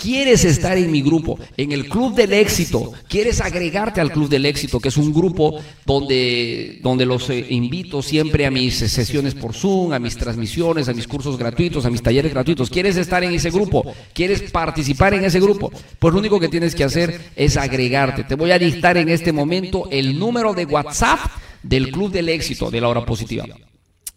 ¿Quieres estar en mi grupo, en el Club del Éxito? ¿Quieres agregarte al Club del Éxito, que es un grupo donde, donde los eh, invito siempre a mis sesiones por Zoom, a mis transmisiones, a mis cursos gratuitos, a mis talleres gratuitos? ¿Quieres estar en ese grupo? ¿Quieres participar en ese grupo? Pues lo único que tienes que hacer es agregarte. Te voy a dictar en este momento el número de WhatsApp del Club del Éxito de la hora positiva.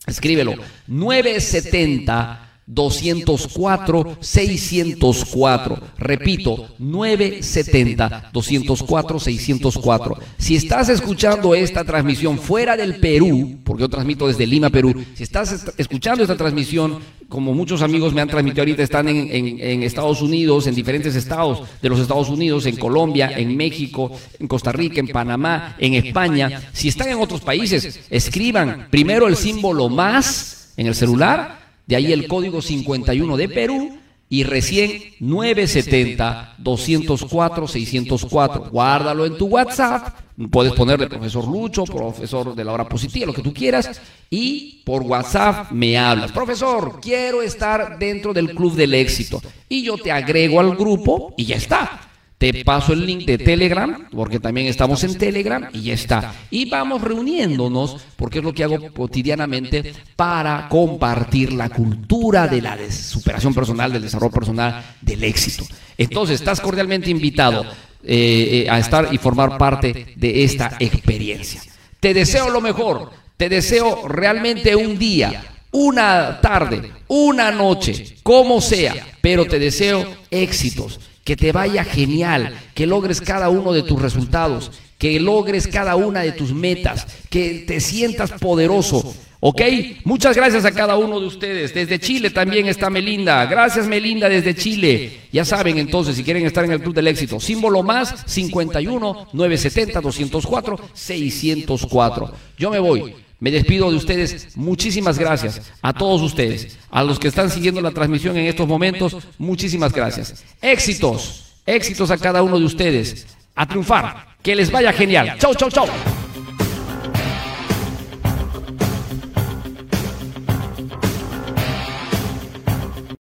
Escríbelo. 970 204 604. Repito, 970 204 604. Si estás escuchando esta transmisión fuera del Perú, porque yo transmito desde Lima, Perú, si estás escuchando esta transmisión, como muchos amigos me han transmitido ahorita, están en, en, en Estados Unidos, en diferentes estados de los Estados Unidos, en Colombia, en México, en Costa Rica, en Panamá, en España. Si están en otros países, escriban primero el símbolo más en el celular de ahí el código 51 de Perú y recién 970-204-604. Guárdalo en tu WhatsApp. Puedes ponerle profesor Lucho, profesor de la hora positiva, lo que tú quieras. Y por WhatsApp me hablas. Profesor, quiero estar dentro del club del éxito. Y yo te agrego al grupo y ya está. Te paso el link de Telegram, porque también estamos en Telegram y ya está. Y vamos reuniéndonos, porque es lo que hago cotidianamente para compartir la cultura de la superación personal, del desarrollo personal, del éxito. Entonces, estás cordialmente invitado eh, eh, a estar y formar parte de esta experiencia. Te deseo lo mejor, te deseo realmente un día, una tarde, una noche, como sea, pero te deseo éxitos que te vaya genial, que logres cada uno de tus resultados, que logres cada una de tus metas, que te sientas poderoso. ¿Ok? Muchas gracias a cada uno de ustedes. Desde Chile también está Melinda. Gracias Melinda desde Chile. Ya saben entonces, si quieren estar en el Club del Éxito, símbolo más 51 970 204 604. Yo me voy. Me despido de ustedes. Muchísimas gracias a todos ustedes. A los que están siguiendo la transmisión en estos momentos, muchísimas gracias. Éxitos, éxitos a cada uno de ustedes. A triunfar. Que les vaya genial. Chau, chau, chau.